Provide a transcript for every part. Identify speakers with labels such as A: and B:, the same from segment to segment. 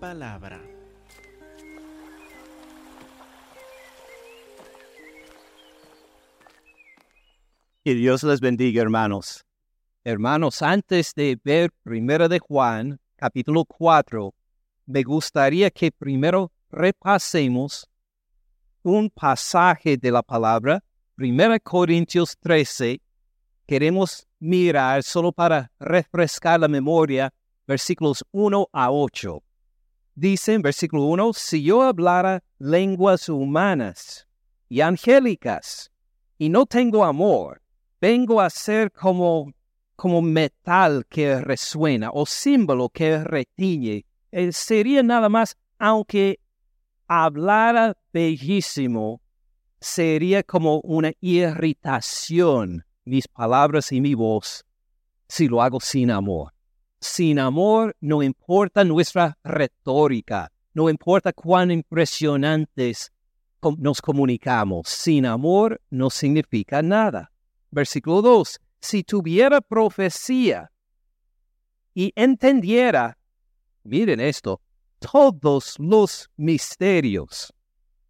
A: palabra.
B: Que Dios les bendiga, hermanos. Hermanos, antes de ver Primera de Juan, capítulo 4, me gustaría que primero repasemos un pasaje de la palabra, Primera Corintios 13. Queremos mirar solo para refrescar la memoria, versículos 1 a 8. Dice en versículo 1, si yo hablara lenguas humanas y angélicas y no tengo amor, vengo a ser como, como metal que resuena o símbolo que retiñe. Eh, sería nada más, aunque hablara bellísimo, sería como una irritación mis palabras y mi voz si lo hago sin amor. Sin amor no importa nuestra retórica, no importa cuán impresionantes nos comunicamos. Sin amor no significa nada. Versículo 2. Si tuviera profecía y entendiera, miren esto, todos los misterios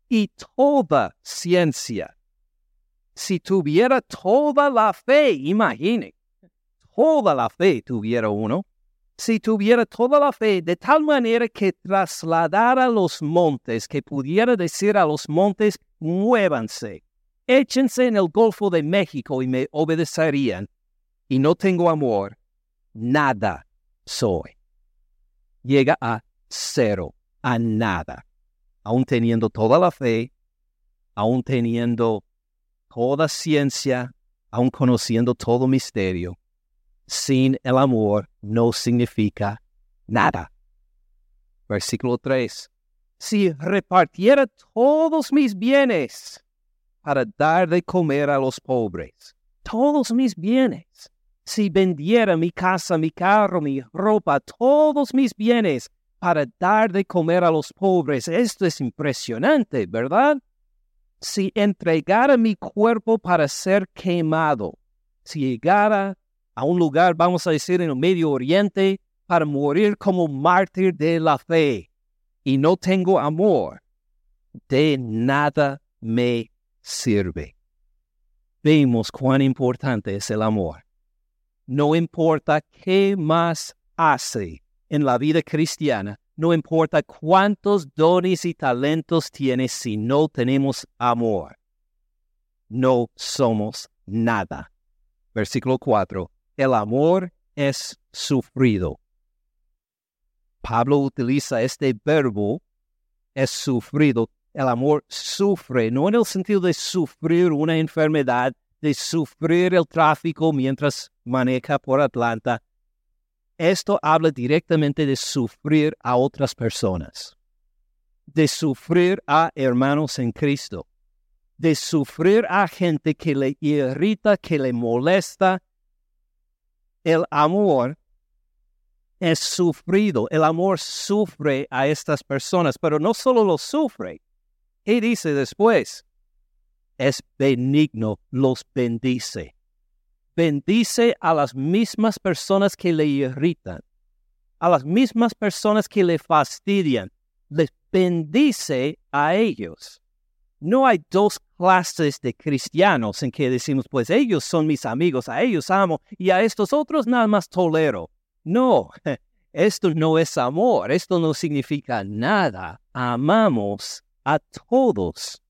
B: y toda ciencia. Si tuviera toda la fe, imagine, toda la fe tuviera uno, si tuviera toda la fe de tal manera que trasladara los montes, que pudiera decir a los montes, muévanse, échense en el Golfo de México y me obedecerían, y no tengo amor, nada soy. Llega a cero, a nada, aún teniendo toda la fe, aún teniendo toda ciencia, aún conociendo todo misterio. Sin el amor no significa nada. Versículo 3. Si repartiera todos mis bienes para dar de comer a los pobres, todos mis bienes, si vendiera mi casa, mi carro, mi ropa, todos mis bienes para dar de comer a los pobres, esto es impresionante, ¿verdad? Si entregara mi cuerpo para ser quemado, si llegara a un lugar, vamos a decir, en el Medio Oriente, para morir como mártir de la fe, y no tengo amor, de nada me sirve. Vemos cuán importante es el amor. No importa qué más hace en la vida cristiana, no importa cuántos dones y talentos tienes si no tenemos amor. No somos nada. Versículo 4. El amor es sufrido. Pablo utiliza este verbo, es sufrido. El amor sufre, no en el sentido de sufrir una enfermedad, de sufrir el tráfico mientras maneja por Atlanta. Esto habla directamente de sufrir a otras personas, de sufrir a hermanos en Cristo, de sufrir a gente que le irrita, que le molesta. El amor es sufrido, el amor sufre a estas personas, pero no solo lo sufre. ¿Qué dice después? Es benigno, los bendice bendice a las mismas personas que le irritan, a las mismas personas que le fastidian, les bendice a ellos. No hay dos clases de cristianos en que decimos, pues ellos son mis amigos, a ellos amo y a estos otros nada más tolero. No, esto no es amor, esto no significa nada. Amamos a todos.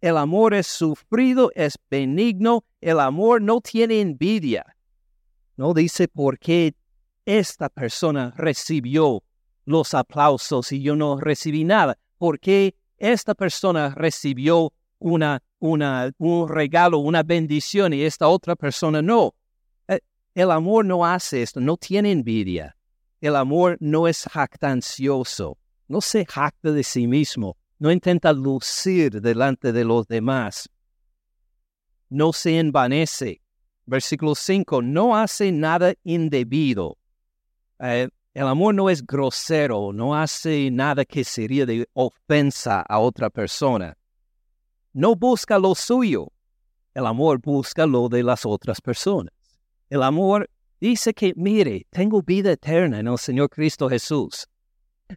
B: El amor es sufrido, es benigno, el amor no tiene envidia. No dice por qué esta persona recibió los aplausos y yo no recibí nada. ¿Por qué esta persona recibió una, una, un regalo, una bendición y esta otra persona no? Eh, el amor no hace esto, no tiene envidia. El amor no es jactancioso, no se jacta de sí mismo no intenta lucir delante de los demás, no se envanece. Versículo 5, no hace nada indebido. Eh, el amor no es grosero, no hace nada que sería de ofensa a otra persona. No busca lo suyo. El amor busca lo de las otras personas. El amor dice que, mire, tengo vida eterna en el Señor Cristo Jesús.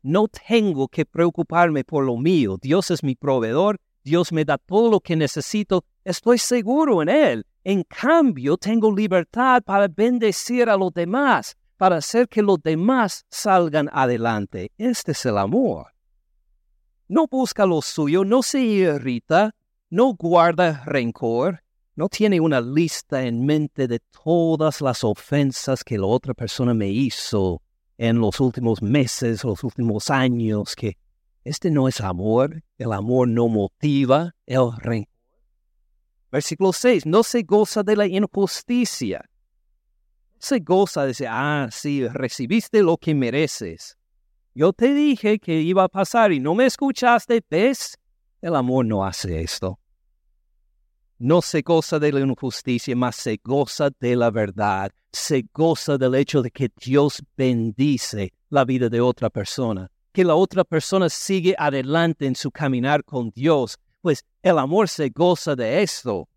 B: No tengo que preocuparme por lo mío. Dios es mi proveedor. Dios me da todo lo que necesito. Estoy seguro en Él. En cambio, tengo libertad para bendecir a los demás, para hacer que los demás salgan adelante. Este es el amor. No busca lo suyo, no se irrita, no guarda rencor, no tiene una lista en mente de todas las ofensas que la otra persona me hizo en los últimos meses, los últimos años, que este no es amor, el amor no motiva el rencor. Versículo 6, no se goza de la injusticia. Se goza de decir, ah, sí, recibiste lo que mereces. Yo te dije que iba a pasar y no me escuchaste, ¿ves? El amor no hace esto no se goza de la injusticia, mas se goza de la verdad, se goza del hecho de que Dios bendice la vida de otra persona, que la otra persona sigue adelante en su caminar con Dios, pues el amor se goza de esto.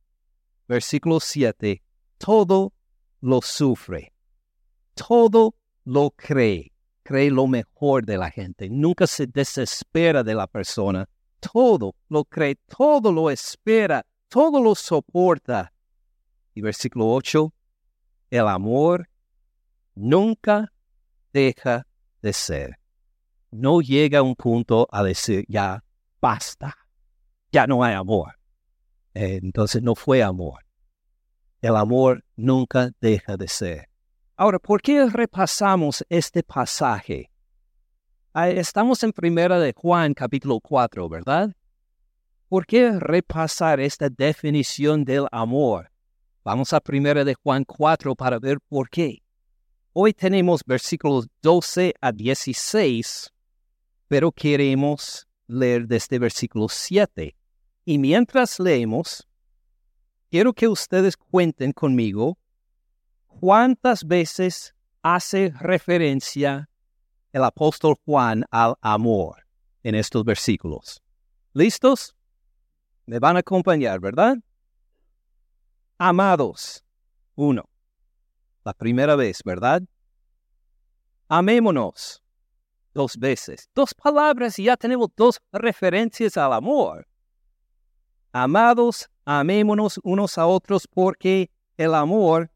B: Versículo 7. Todo lo sufre, todo lo cree, cree lo mejor de la gente, nunca se desespera de la persona, todo lo cree, todo lo espera, todo lo soporta. Y versículo 8, el amor nunca deja de ser. No llega a un punto a decir, ya basta, ya no hay amor. entonces no fue amor. El amor nunca deja de ser. Ahora, ¿por qué repasamos este pasaje? Ah, estamos en primera de Juan capítulo 4, ¿verdad? ¿Por qué repasar esta definición del amor? Vamos a 1 de Juan 4 para ver por qué. Hoy tenemos versículos 12 a 16, pero queremos leer desde versículo 7. Y mientras leemos, quiero que ustedes cuenten conmigo cuántas veces hace referencia el apóstol Juan al amor en estos versículos. ¿Listos? Me van a acompañar, ¿verdad? Amados. Uno. La primera vez, ¿verdad? Amémonos. Dos veces. Dos palabras y ya tenemos dos referencias al amor. Amados, amémonos unos a otros porque el amor.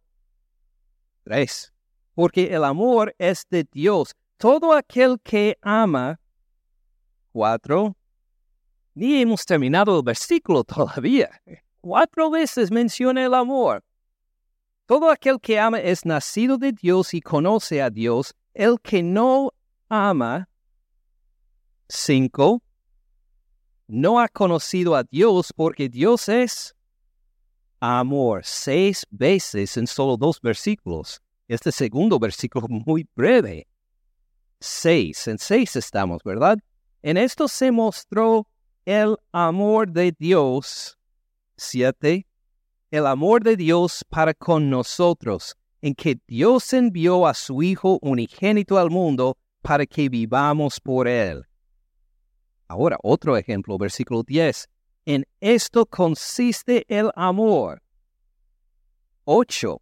B: Tres. Porque el amor es de Dios. Todo aquel que ama. Cuatro ni hemos terminado el versículo todavía. Cuatro veces menciona el amor. Todo aquel que ama es nacido de Dios y conoce a Dios. El que no ama, cinco, no ha conocido a Dios porque Dios es amor. Seis veces en solo dos versículos. Este segundo versículo muy breve. Seis, en seis estamos, ¿verdad? En esto se mostró el amor de Dios. Siete, el amor de Dios para con nosotros, en que Dios envió a su Hijo unigénito al mundo para que vivamos por Él. Ahora, otro ejemplo, versículo 10. En esto consiste el amor. 8.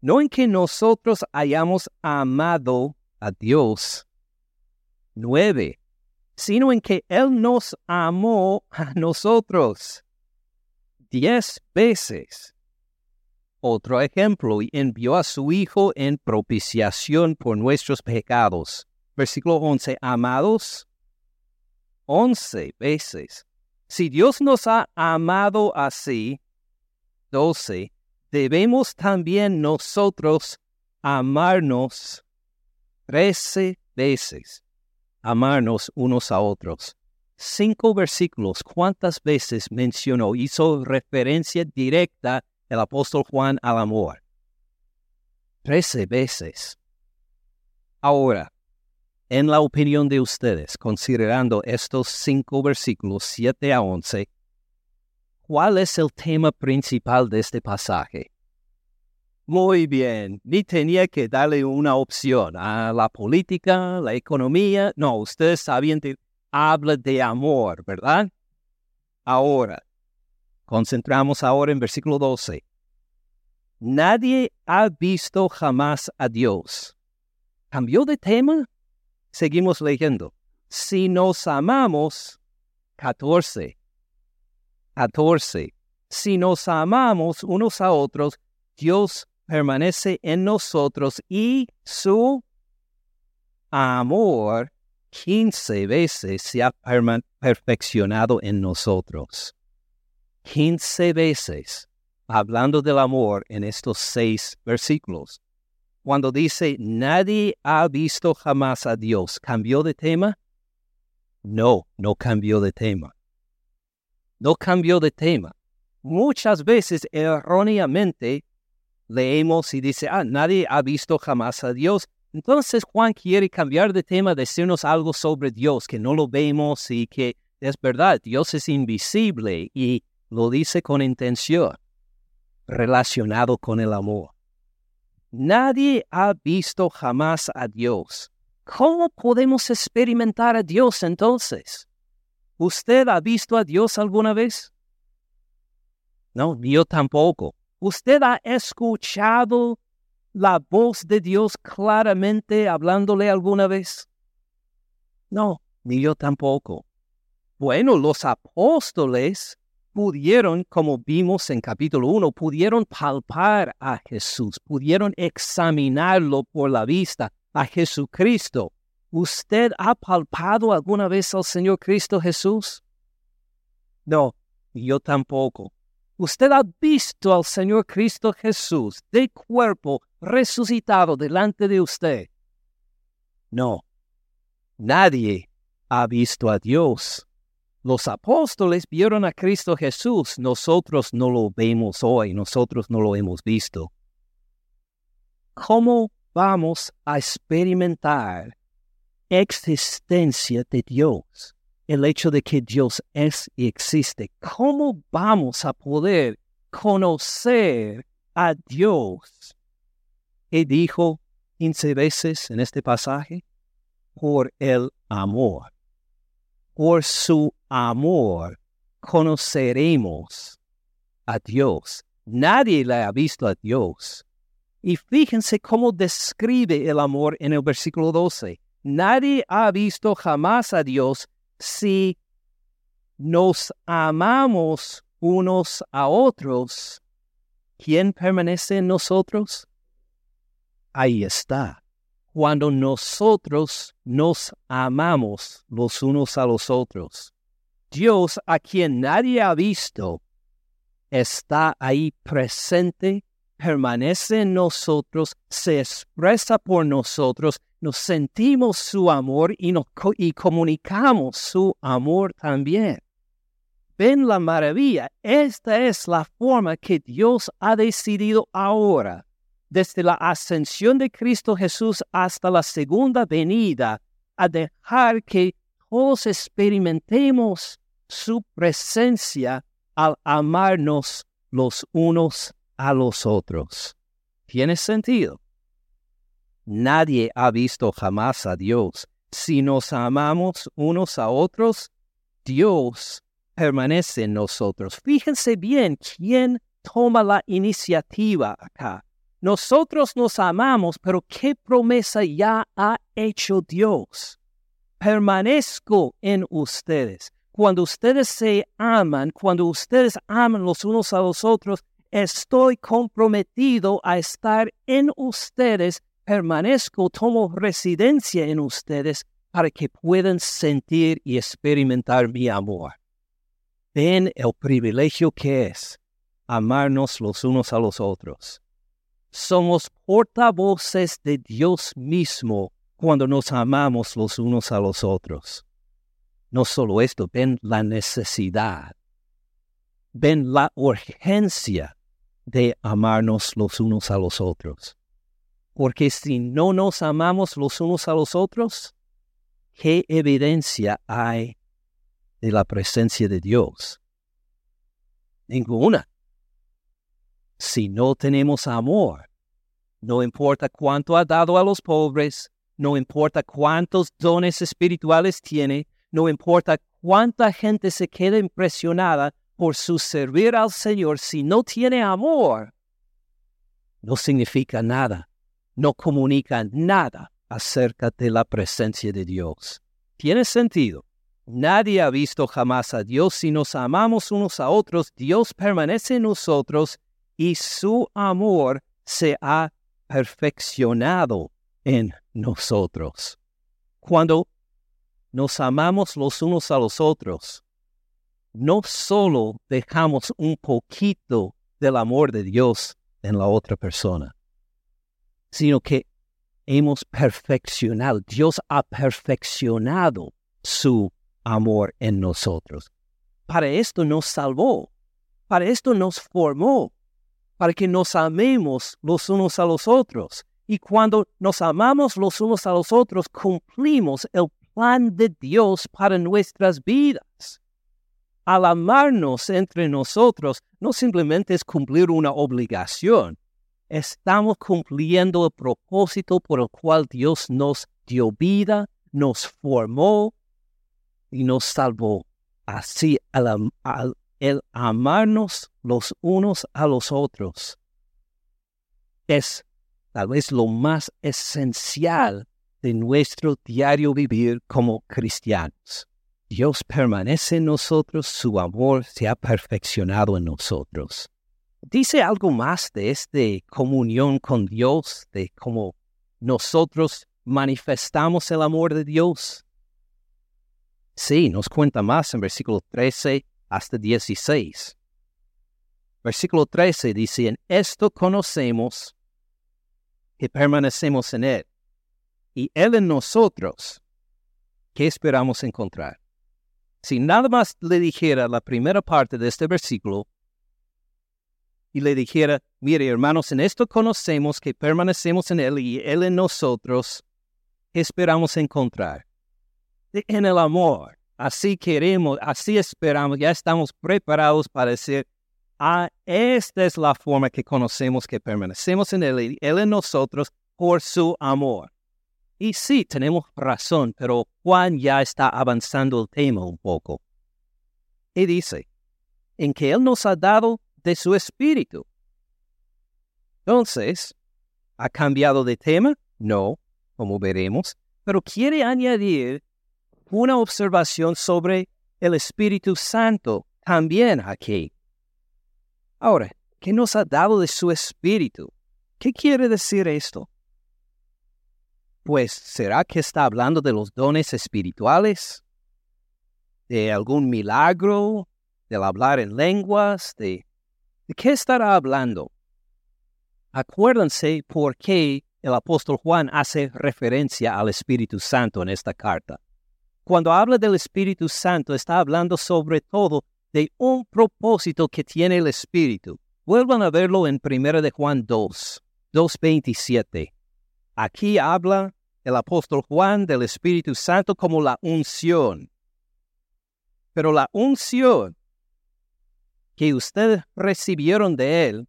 B: No en que nosotros hayamos amado a Dios. 9 sino en que Él nos amó a nosotros diez veces. Otro ejemplo, y envió a su Hijo en propiciación por nuestros pecados. Versículo 11, amados, once veces. Si Dios nos ha amado así, doce, debemos también nosotros amarnos trece veces amarnos unos a otros. Cinco versículos, ¿cuántas veces mencionó, hizo referencia directa el apóstol Juan al amor? Trece veces. Ahora, en la opinión de ustedes, considerando estos cinco versículos, siete a once, ¿cuál es el tema principal de este pasaje? Muy bien, ni tenía que darle una opción a la política, la economía. No, ustedes sabían que habla de amor, ¿verdad? Ahora, concentramos ahora en versículo 12. Nadie ha visto jamás a Dios. ¿Cambió de tema? Seguimos leyendo. Si nos amamos, 14. 14. Si nos amamos unos a otros, Dios permanece en nosotros y su amor 15 veces se ha perfeccionado en nosotros. 15 veces hablando del amor en estos seis versículos. Cuando dice, nadie ha visto jamás a Dios, ¿cambió de tema? No, no cambió de tema. No cambió de tema. Muchas veces erróneamente leemos y dice, ah, nadie ha visto jamás a Dios. Entonces Juan quiere cambiar de tema, decirnos algo sobre Dios, que no lo vemos y que es verdad, Dios es invisible y lo dice con intención, relacionado con el amor. Nadie ha visto jamás a Dios. ¿Cómo podemos experimentar a Dios entonces? ¿Usted ha visto a Dios alguna vez? No, yo tampoco. ¿Usted ha escuchado la voz de Dios claramente hablándole alguna vez? No, ni yo tampoco. Bueno, los apóstoles pudieron, como vimos en capítulo 1, pudieron palpar a Jesús, pudieron examinarlo por la vista a Jesucristo. ¿Usted ha palpado alguna vez al Señor Cristo Jesús? No, yo tampoco. ¿Usted ha visto al Señor Cristo Jesús de cuerpo resucitado delante de usted? No, nadie ha visto a Dios. Los apóstoles vieron a Cristo Jesús, nosotros no lo vemos hoy, nosotros no lo hemos visto. ¿Cómo vamos a experimentar existencia de Dios? El hecho de que Dios es y existe. ¿Cómo vamos a poder conocer a Dios? ¿Qué dijo 15 veces en este pasaje? Por el amor. Por su amor conoceremos a Dios. Nadie le ha visto a Dios. Y fíjense cómo describe el amor en el versículo 12. Nadie ha visto jamás a Dios si nos amamos unos a otros. ¿Quién permanece en nosotros? Ahí está cuando nosotros nos amamos los unos a los otros. Dios, a quien nadie ha visto, está ahí presente, permanece en nosotros, se expresa por nosotros, nos sentimos su amor y, y comunicamos su amor también. Ven la maravilla, esta es la forma que Dios ha decidido ahora desde la ascensión de Cristo Jesús hasta la segunda venida, a dejar que todos experimentemos su presencia al amarnos los unos a los otros. ¿Tiene sentido? Nadie ha visto jamás a Dios. Si nos amamos unos a otros, Dios permanece en nosotros. Fíjense bien quién toma la iniciativa acá. Nosotros nos amamos, pero ¿qué promesa ya ha hecho Dios? Permanezco en ustedes. Cuando ustedes se aman, cuando ustedes aman los unos a los otros, estoy comprometido a estar en ustedes, permanezco, tomo residencia en ustedes para que puedan sentir y experimentar mi amor. Ven el privilegio que es amarnos los unos a los otros somos portavoces de Dios mismo cuando nos amamos los unos a los otros. No solo esto, ven la necesidad, ven la urgencia de amarnos los unos a los otros. Porque si no nos amamos los unos a los otros, ¿qué evidencia hay de la presencia de Dios? Ninguna si no tenemos amor. No importa cuánto ha dado a los pobres, no importa cuántos dones espirituales tiene, no importa cuánta gente se queda impresionada por su servir al Señor, si no tiene amor, no significa nada, no comunica nada acerca de la presencia de Dios. Tiene sentido. Nadie ha visto jamás a Dios. Si nos amamos unos a otros, Dios permanece en nosotros y su amor se ha perfeccionado en nosotros. Cuando nos amamos los unos a los otros, no solo dejamos un poquito del amor de Dios en la otra persona, sino que hemos perfeccionado, Dios ha perfeccionado su amor en nosotros. Para esto nos salvó, para esto nos formó, para que nos amemos los unos a los otros. Y cuando nos amamos los unos a los otros, cumplimos el plan de Dios para nuestras vidas. Al amarnos entre nosotros, no simplemente es cumplir una obligación, estamos cumpliendo el propósito por el cual Dios nos dio vida, nos formó y nos salvó. Así, el amarnos los unos a los otros es tal vez lo más esencial de nuestro diario vivir como cristianos. Dios permanece en nosotros, su amor se ha perfeccionado en nosotros. ¿Dice algo más de esta comunión con Dios, de cómo nosotros manifestamos el amor de Dios? Sí, nos cuenta más en versículo 13 hasta 16. Versículo 13 dice, en esto conocemos que permanecemos en Él y Él en nosotros. ¿Qué esperamos encontrar? Si nada más le dijera la primera parte de este versículo y le dijera, mire hermanos, en esto conocemos que permanecemos en Él y Él en nosotros, ¿qué esperamos encontrar? En el amor. Así queremos, así esperamos, ya estamos preparados para decir, ah, esta es la forma que conocemos que permanecemos en Él y Él en nosotros por su amor. Y sí, tenemos razón, pero Juan ya está avanzando el tema un poco. Y dice, en que Él nos ha dado de su espíritu. Entonces, ¿ha cambiado de tema? No, como veremos, pero quiere añadir una observación sobre el Espíritu Santo también aquí. Ahora, ¿qué nos ha dado de su Espíritu? ¿Qué quiere decir esto? Pues, ¿será que está hablando de los dones espirituales? ¿De algún milagro? ¿Del hablar en lenguas? ¿De, ¿De qué estará hablando? Acuérdense por qué el apóstol Juan hace referencia al Espíritu Santo en esta carta. Cuando habla del Espíritu Santo, está hablando sobre todo de un propósito que tiene el Espíritu. Vuelvan a verlo en 1 de Juan 2, 2.27. Aquí habla el apóstol Juan del Espíritu Santo como la unción. Pero la unción que ustedes recibieron de Él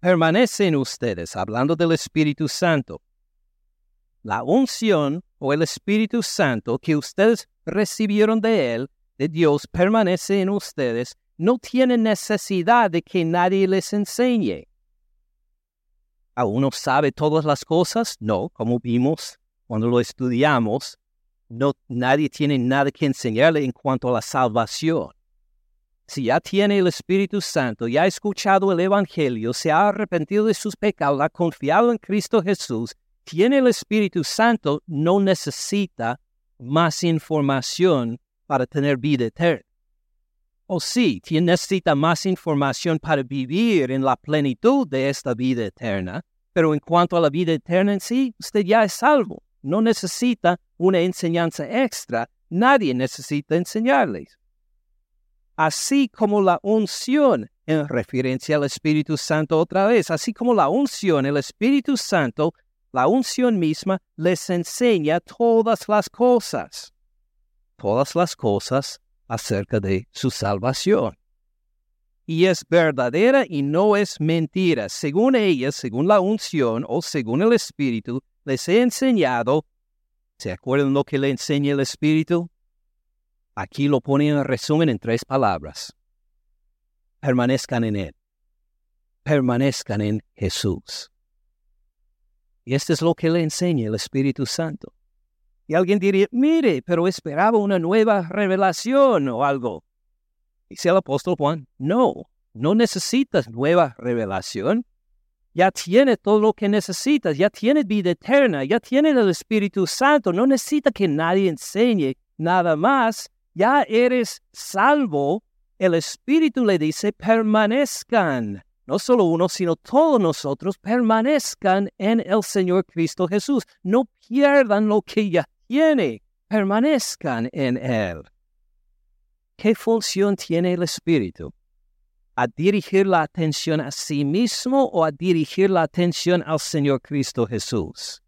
B: permanece en ustedes, hablando del Espíritu Santo. La unción o el Espíritu Santo que ustedes recibieron de Él, de Dios, permanece en ustedes, no tiene necesidad de que nadie les enseñe. ¿Aún no sabe todas las cosas? No, como vimos cuando lo estudiamos, no, nadie tiene nada que enseñarle en cuanto a la salvación. Si ya tiene el Espíritu Santo, ya ha escuchado el Evangelio, se ha arrepentido de sus pecados, ha confiado en Cristo Jesús, tiene el Espíritu Santo, no necesita más información para tener vida eterna. O sí, necesita más información para vivir en la plenitud de esta vida eterna, pero en cuanto a la vida eterna en sí, usted ya es salvo. No necesita una enseñanza extra, nadie necesita enseñarles. Así como la unción, en referencia al Espíritu Santo otra vez, así como la unción, el Espíritu Santo, la unción misma les enseña todas las cosas, todas las cosas acerca de su salvación. Y es verdadera y no es mentira. Según ella, según la unción o según el Espíritu, les he enseñado. ¿Se acuerdan lo que le enseña el Espíritu? Aquí lo pone en resumen en tres palabras. Permanezcan en Él. Permanezcan en Jesús. Y esto es lo que le enseña el Espíritu Santo. Y alguien diría, mire, pero esperaba una nueva revelación o algo. Dice el apóstol Juan, no, no necesitas nueva revelación. Ya tienes todo lo que necesitas, ya tienes vida eterna, ya tienes el Espíritu Santo, no necesita que nadie enseñe nada más, ya eres salvo. El Espíritu le dice, permanezcan no solo uno, sino todos nosotros permanezcan en el Señor Cristo Jesús. No pierdan lo que ya tiene, permanezcan en Él. ¿Qué función tiene el Espíritu? ¿A dirigir la atención a sí mismo o a dirigir la atención al Señor Cristo Jesús?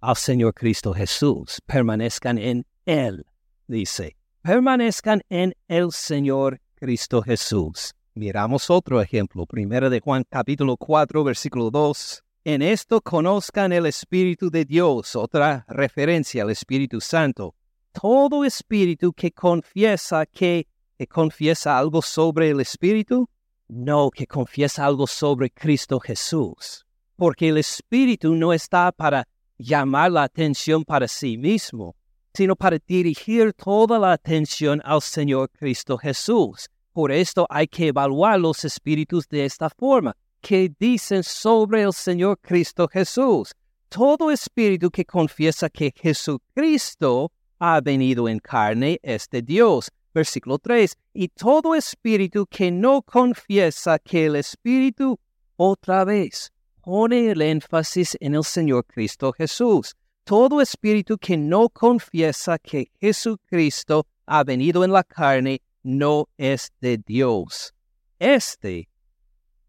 B: Al Señor Cristo Jesús. Permanezcan en Él, dice. Permanezcan en el Señor Cristo Jesús. Miramos otro ejemplo, primero de Juan capítulo 4, versículo 2. En esto conozcan el Espíritu de Dios, otra referencia al Espíritu Santo. Todo espíritu que confiesa que, que confiesa algo sobre el Espíritu, no que confiesa algo sobre Cristo Jesús. Porque el Espíritu no está para llamar la atención para sí mismo, sino para dirigir toda la atención al Señor Cristo Jesús. Por esto hay que evaluar los espíritus de esta forma, que dicen sobre el Señor Cristo Jesús. Todo espíritu que confiesa que Jesucristo ha venido en carne es de Dios. Versículo 3. Y todo espíritu que no confiesa que el Espíritu otra vez pone el énfasis en el Señor Cristo Jesús. Todo espíritu que no confiesa que Jesucristo ha venido en la carne no es de Dios. Este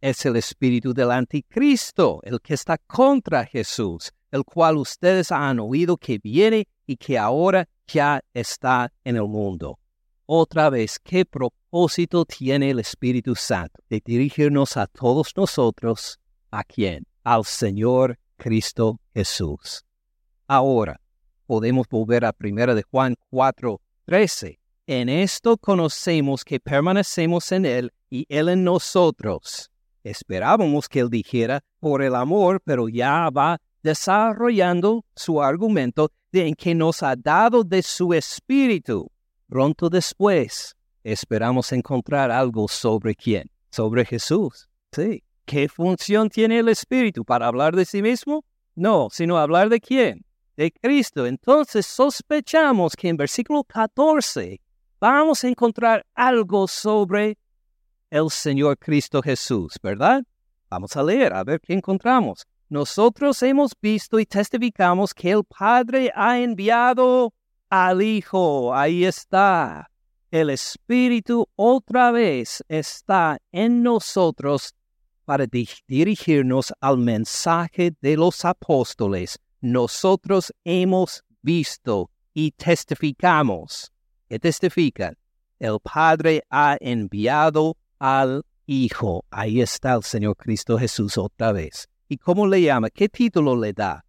B: es el espíritu del anticristo, el que está contra Jesús, el cual ustedes han oído que viene y que ahora ya está en el mundo. Otra vez, ¿qué propósito tiene el Espíritu Santo? De dirigirnos a todos nosotros, ¿a quién? Al Señor Cristo Jesús. Ahora, podemos volver a 1 de Juan 4, 13 en esto conocemos que permanecemos en Él y Él en nosotros. Esperábamos que Él dijera por el amor, pero ya va desarrollando su argumento de en que nos ha dado de su espíritu. Pronto después, esperamos encontrar algo sobre quién, sobre Jesús. Sí. ¿Qué función tiene el espíritu para hablar de sí mismo? No, sino hablar de quién, de Cristo. Entonces sospechamos que en versículo 14 vamos a encontrar algo sobre el Señor Cristo Jesús, ¿verdad? Vamos a leer, a ver qué encontramos. Nosotros hemos visto y testificamos que el Padre ha enviado al Hijo. Ahí está. El Espíritu otra vez está en nosotros para dirigirnos al mensaje de los apóstoles. Nosotros hemos visto y testificamos que testifican, el Padre ha enviado al Hijo. Ahí está el Señor Cristo Jesús otra vez. ¿Y cómo le llama? ¿Qué título le da?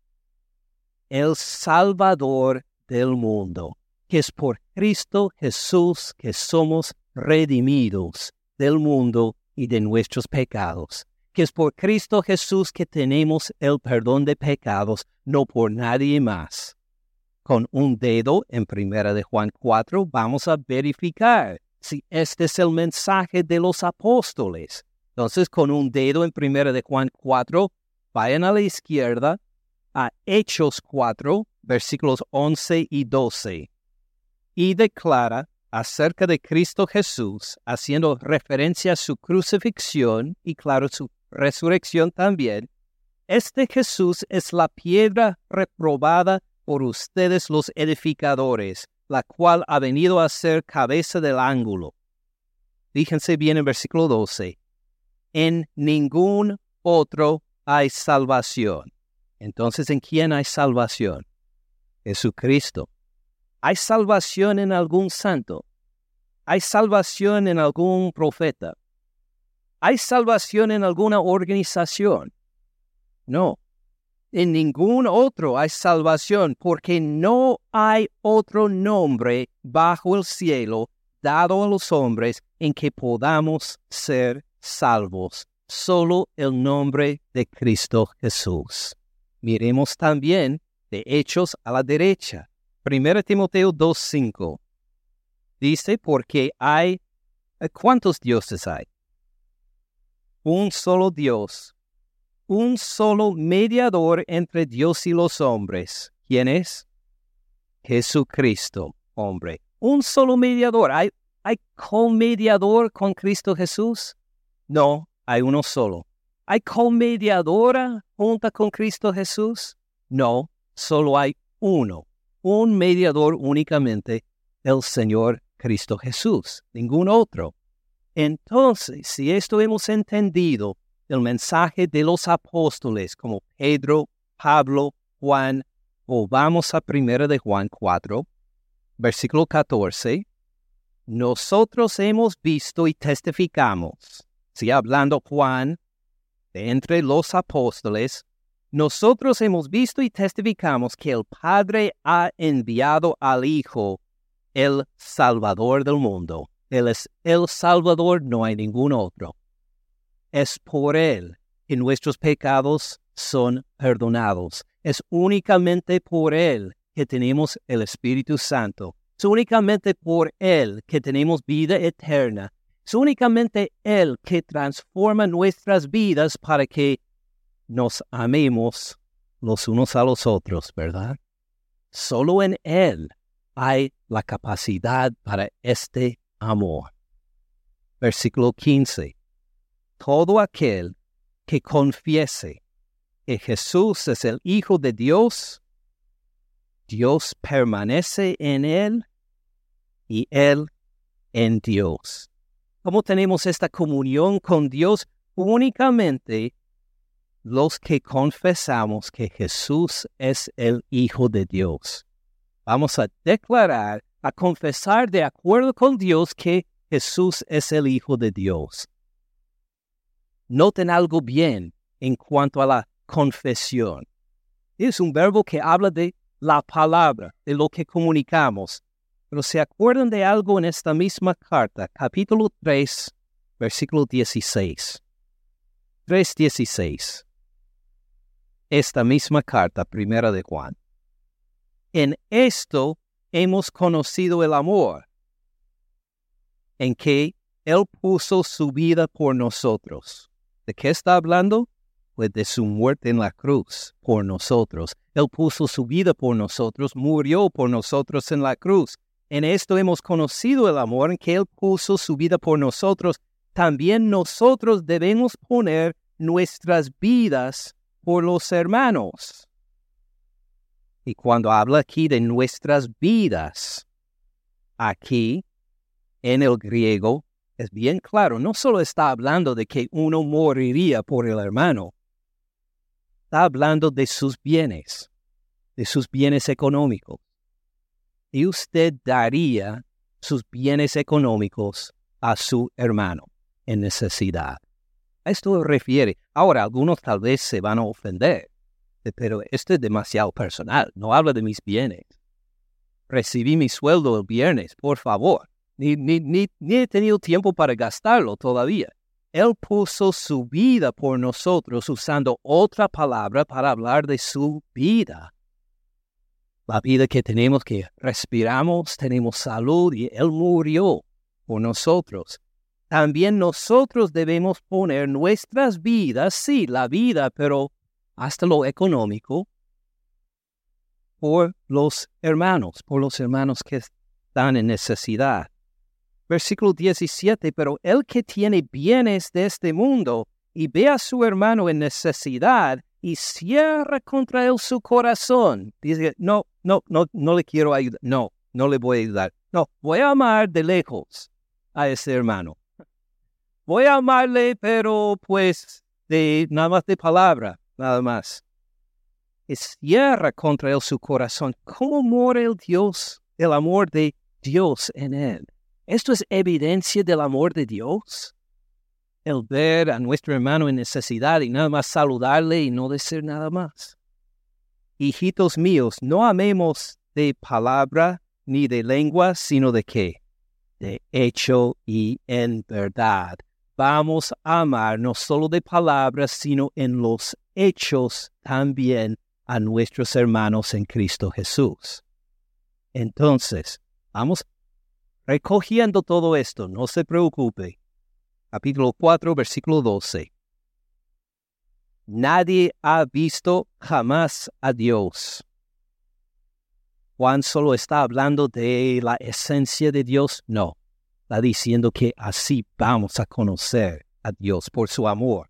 B: El Salvador del mundo, que es por Cristo Jesús que somos redimidos del mundo y de nuestros pecados, que es por Cristo Jesús que tenemos el perdón de pecados, no por nadie más con un dedo en Primera de Juan 4 vamos a verificar si este es el mensaje de los apóstoles. Entonces, con un dedo en Primera de Juan 4, vayan a la izquierda a Hechos 4, versículos 11 y 12, y declara acerca de Cristo Jesús, haciendo referencia a su crucifixión y claro, su resurrección también. Este Jesús es la piedra reprobada por ustedes los edificadores, la cual ha venido a ser cabeza del ángulo. Fíjense bien en versículo 12. En ningún otro hay salvación. Entonces, ¿en quién hay salvación? Jesucristo. ¿Hay salvación en algún santo? ¿Hay salvación en algún profeta? ¿Hay salvación en alguna organización? No. En ningún otro hay salvación, porque no hay otro nombre bajo el cielo dado a los hombres en que podamos ser salvos. Solo el nombre de Cristo Jesús. Miremos también de Hechos a la derecha. 1 Timoteo 2.5. Dice, porque hay, ¿cuántos dioses hay? Un solo Dios, un solo mediador entre Dios y los hombres. ¿Quién es? Jesucristo, hombre. Un solo mediador. ¿Hay, hay comediador con Cristo Jesús? No, hay uno solo. ¿Hay comediadora junta con Cristo Jesús? No, solo hay uno, un mediador únicamente, el Señor Cristo Jesús, ningún otro. Entonces, si esto hemos entendido, el mensaje de los apóstoles como Pedro, Pablo, Juan, vamos a primera de Juan 4, versículo 14, nosotros hemos visto y testificamos, si hablando Juan, de entre los apóstoles, nosotros hemos visto y testificamos que el Padre ha enviado al Hijo, el Salvador del mundo. Él es el Salvador, no hay ningún otro. Es por Él que nuestros pecados son perdonados. Es únicamente por Él que tenemos el Espíritu Santo. Es únicamente por Él que tenemos vida eterna. Es únicamente Él que transforma nuestras vidas para que nos amemos los unos a los otros, ¿verdad? Solo en Él hay la capacidad para este amor. Versículo 15. Todo aquel que confiese que Jesús es el Hijo de Dios, Dios permanece en Él y Él en Dios. ¿Cómo tenemos esta comunión con Dios? Únicamente los que confesamos que Jesús es el Hijo de Dios. Vamos a declarar, a confesar de acuerdo con Dios que Jesús es el Hijo de Dios. Noten algo bien en cuanto a la confesión. Es un verbo que habla de la palabra, de lo que comunicamos. Pero se acuerdan de algo en esta misma carta, capítulo 3, versículo 16. 3.16 esta misma carta, primera de Juan. En esto hemos conocido el amor, en que Él puso su vida por nosotros. ¿De qué está hablando? Pues de su muerte en la cruz por nosotros. Él puso su vida por nosotros, murió por nosotros en la cruz. En esto hemos conocido el amor en que Él puso su vida por nosotros. También nosotros debemos poner nuestras vidas por los hermanos. Y cuando habla aquí de nuestras vidas, aquí en el griego es bien claro, no solo está hablando de que uno moriría por el hermano, está hablando de sus bienes, de sus bienes económicos. Y usted daría sus bienes económicos a su hermano en necesidad. A esto refiere. Ahora, algunos tal vez se van a ofender, pero esto es demasiado personal. No habla de mis bienes. Recibí mi sueldo el viernes, por favor. Ni, ni, ni, ni he tenido tiempo para gastarlo todavía. Él puso su vida por nosotros usando otra palabra para hablar de su vida. La vida que tenemos, que respiramos, tenemos salud y Él murió por nosotros también nosotros debemos poner nuestras vidas, sí, la vida, pero hasta lo económico, por los hermanos, por los hermanos que están en necesidad. Versículo 17, pero el que tiene bienes de este mundo y ve a su hermano en necesidad y cierra contra él su corazón, dice, no, no, no, no le quiero ayudar, no, no le voy a ayudar, no, voy a amar de lejos a ese hermano. Voy a amarle, pero pues de nada más de palabra, nada más. Es cierra contra él su corazón. ¿Cómo muere el Dios, el amor de Dios en él? ¿Esto es evidencia del amor de Dios? El ver a nuestro hermano en necesidad y nada más saludarle y no decir nada más. Hijitos míos, no amemos de palabra ni de lengua, sino de qué? De hecho y en verdad vamos a amar no solo de palabras, sino en los hechos también a nuestros hermanos en Cristo Jesús. Entonces, vamos recogiendo todo esto, no se preocupe. Capítulo 4, versículo 12. Nadie ha visto jamás a Dios. Juan solo está hablando de la esencia de Dios, no. Está diciendo que así vamos a conocer a Dios por su amor.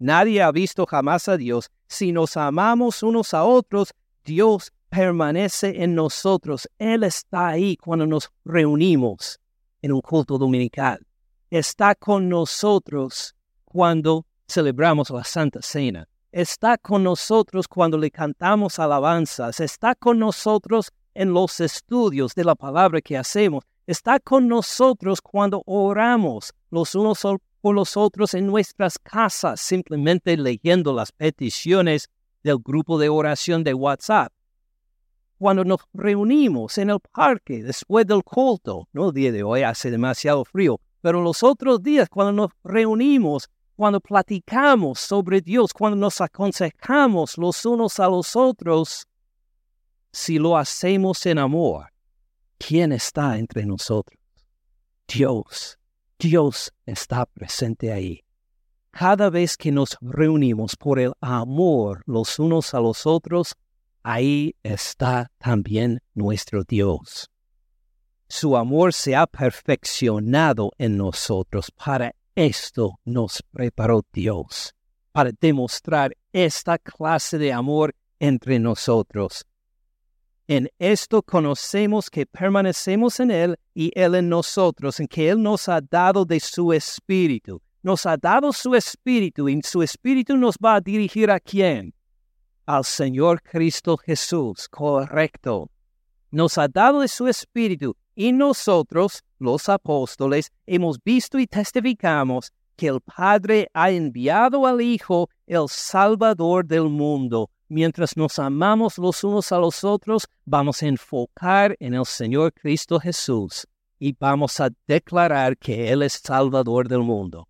B: Nadie ha visto jamás a Dios. Si nos amamos unos a otros, Dios permanece en nosotros. Él está ahí cuando nos reunimos en un culto dominical. Está con nosotros cuando celebramos la Santa Cena. Está con nosotros cuando le cantamos alabanzas. Está con nosotros en los estudios de la palabra que hacemos. Está con nosotros cuando oramos los unos por los otros en nuestras casas, simplemente leyendo las peticiones del grupo de oración de WhatsApp. Cuando nos reunimos en el parque después del culto, no día de hoy hace demasiado frío, pero los otros días cuando nos reunimos cuando platicamos sobre Dios, cuando nos aconsejamos los unos a los otros, si lo hacemos en amor, ¿quién está entre nosotros? Dios. Dios está presente ahí. Cada vez que nos reunimos por el amor los unos a los otros, ahí está también nuestro Dios. Su amor se ha perfeccionado en nosotros para esto nos preparó Dios para demostrar esta clase de amor entre nosotros. En esto conocemos que permanecemos en Él y Él en nosotros, en que Él nos ha dado de su Espíritu. Nos ha dado su Espíritu y su Espíritu nos va a dirigir a quién? Al Señor Cristo Jesús, correcto. Nos ha dado de su Espíritu y nosotros, los apóstoles, hemos visto y testificamos que el Padre ha enviado al Hijo, el Salvador del mundo. Mientras nos amamos los unos a los otros, vamos a enfocar en el Señor Cristo Jesús y vamos a declarar que Él es Salvador del mundo.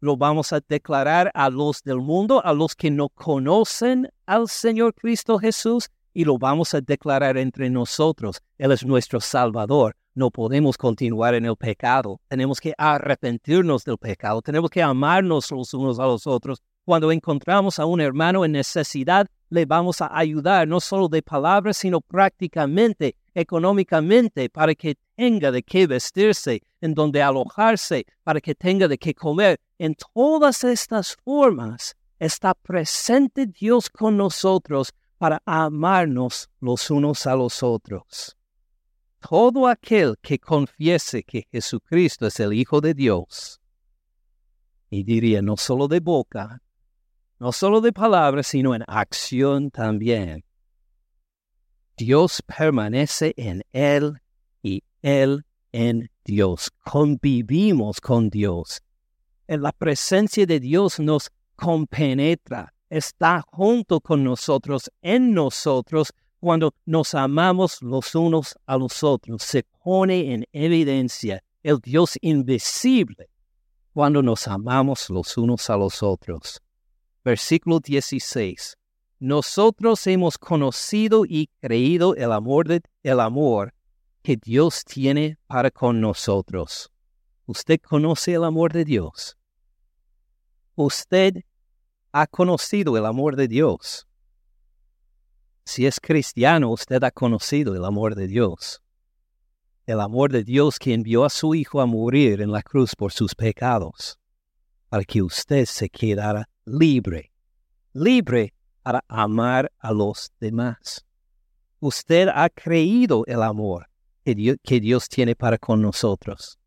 B: Lo vamos a declarar a los del mundo, a los que no conocen al Señor Cristo Jesús, y lo vamos a declarar entre nosotros. Él es nuestro Salvador. No podemos continuar en el pecado. Tenemos que arrepentirnos del pecado. Tenemos que amarnos los unos a los otros. Cuando encontramos a un hermano en necesidad, le vamos a ayudar no solo de palabras, sino prácticamente, económicamente, para que tenga de qué vestirse, en donde alojarse, para que tenga de qué comer. En todas estas formas está presente Dios con nosotros para amarnos los unos a los otros. Todo aquel que confiese que Jesucristo es el Hijo de Dios, y diría no solo de boca, no solo de palabras, sino en acción también. Dios permanece en Él y Él en Dios. Convivimos con Dios. En la presencia de Dios nos compenetra está junto con nosotros, en nosotros, cuando nos amamos los unos a los otros. Se pone en evidencia el Dios invisible cuando nos amamos los unos a los otros. Versículo 16. Nosotros hemos conocido y creído el amor, de, el amor que Dios tiene para con nosotros. ¿Usted conoce el amor de Dios? ¿Usted ha conocido el amor de Dios. Si es cristiano, usted ha conocido el amor de Dios. El amor de Dios que envió a su Hijo a morir en la cruz por sus pecados, para que usted se quedara libre, libre para amar a los demás. Usted ha creído el amor que Dios, que Dios tiene para con nosotros.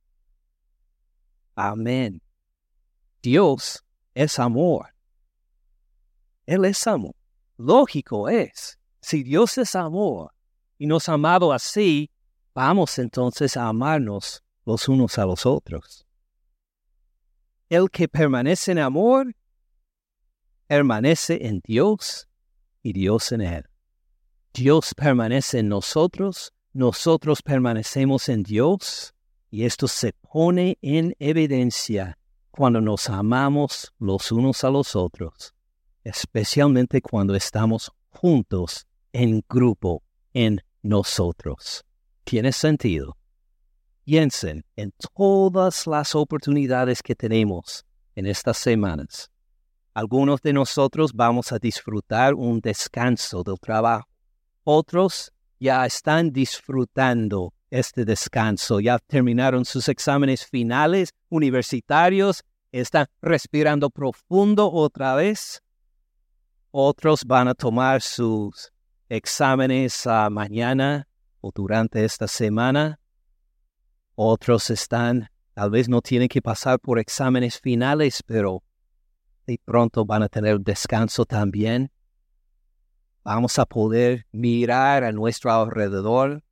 B: Amén. Dios es amor. Él es amor. Lógico es, si Dios es amor y nos ha amado así, vamos entonces a amarnos los unos a los otros. El que permanece en amor, permanece en Dios y Dios en él. Dios permanece en nosotros, nosotros permanecemos en Dios y esto se pone en evidencia cuando nos amamos los unos a los otros especialmente cuando estamos juntos en grupo, en nosotros. ¿Tiene sentido? Piensen en todas las oportunidades que tenemos en estas semanas. Algunos de nosotros vamos a disfrutar un descanso del trabajo. Otros ya están disfrutando este descanso, ya terminaron sus exámenes finales universitarios, están respirando profundo otra vez. Otros van a tomar sus exámenes uh, mañana o durante esta semana. Otros están, tal vez no tienen que pasar por exámenes finales, pero de pronto van a tener descanso también. Vamos a poder mirar a nuestro alrededor.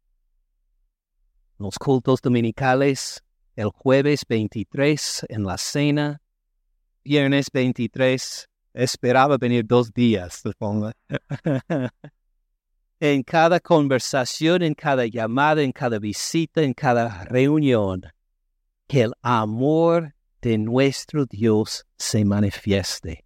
B: Los cultos dominicales, el jueves 23 en la cena, viernes 23, esperaba venir dos días, supongo. en cada conversación, en cada llamada, en cada visita, en cada reunión, que el amor de nuestro Dios se manifieste.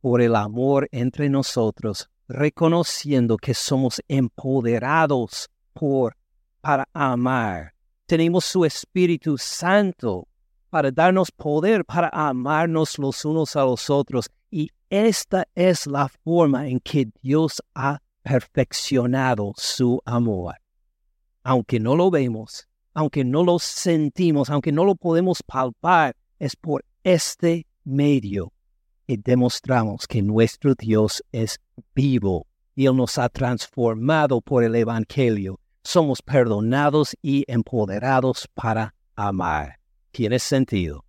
B: Por el amor entre nosotros, reconociendo que somos empoderados por para amar. Tenemos su Espíritu Santo para darnos poder para amarnos los unos a los otros. Y esta es la forma en que Dios ha perfeccionado su amor. Aunque no lo vemos, aunque no lo sentimos, aunque no lo podemos palpar, es por este medio que demostramos que nuestro Dios es vivo y Él nos ha transformado por el Evangelio. Somos perdonados y empoderados para amar. Tiene sentido.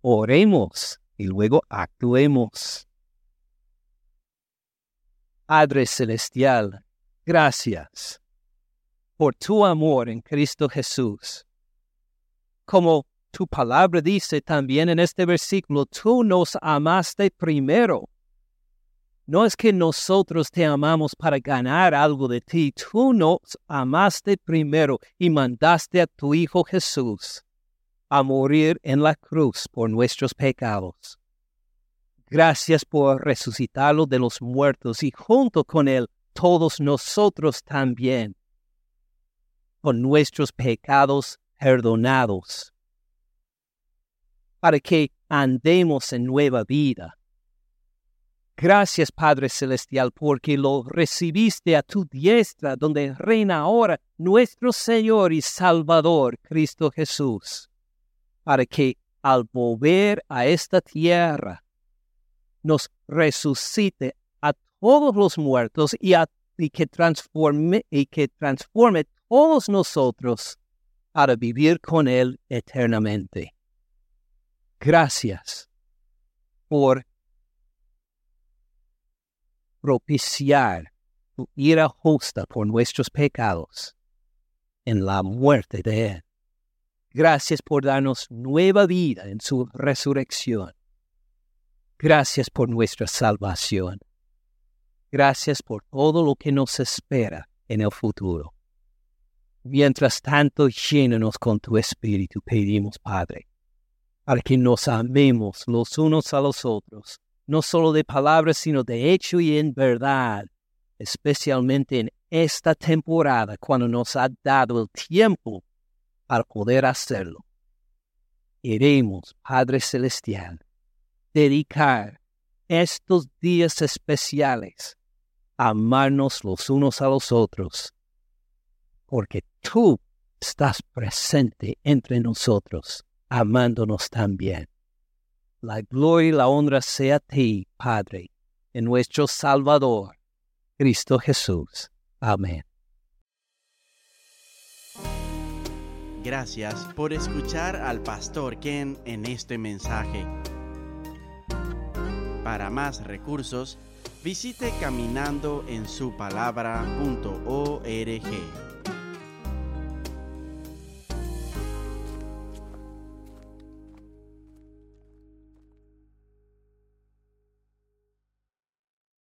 B: Oremos y luego actuemos. Padre Celestial, gracias por tu amor en Cristo Jesús. Como tu palabra dice también en este versículo, tú nos amaste primero. No es que nosotros te amamos para ganar algo de ti, tú nos amaste primero y mandaste a tu Hijo Jesús a morir en la cruz por nuestros pecados. Gracias por resucitarlo de los muertos y junto con él todos nosotros también, con nuestros pecados perdonados, para que andemos en nueva vida. Gracias Padre Celestial porque lo recibiste a tu diestra donde reina ahora nuestro Señor y Salvador Cristo Jesús, para que al volver a esta tierra nos resucite a todos los muertos y, que transforme que transforme todos nosotros para vivir con Él eternamente. Gracias por propiciar tu ira justa por nuestros pecados en la muerte de Él. Gracias por darnos nueva vida en su resurrección. Gracias por nuestra salvación. Gracias por todo lo que nos espera en el futuro. Mientras tanto, llénanos con tu Espíritu, pedimos, Padre, para que nos amemos los unos a los otros, no solo de palabras, sino de hecho y en verdad, especialmente en esta temporada, cuando nos ha dado el tiempo para poder hacerlo. Iremos, Padre Celestial, dedicar estos días especiales a amarnos los unos a los otros, porque tú estás presente entre nosotros, amándonos también. La gloria y la honra sea a ti, Padre, en nuestro Salvador, Cristo Jesús. Amén.
A: Gracias por escuchar al pastor Ken en este mensaje. Para más recursos, visite caminandoensupalabra.org.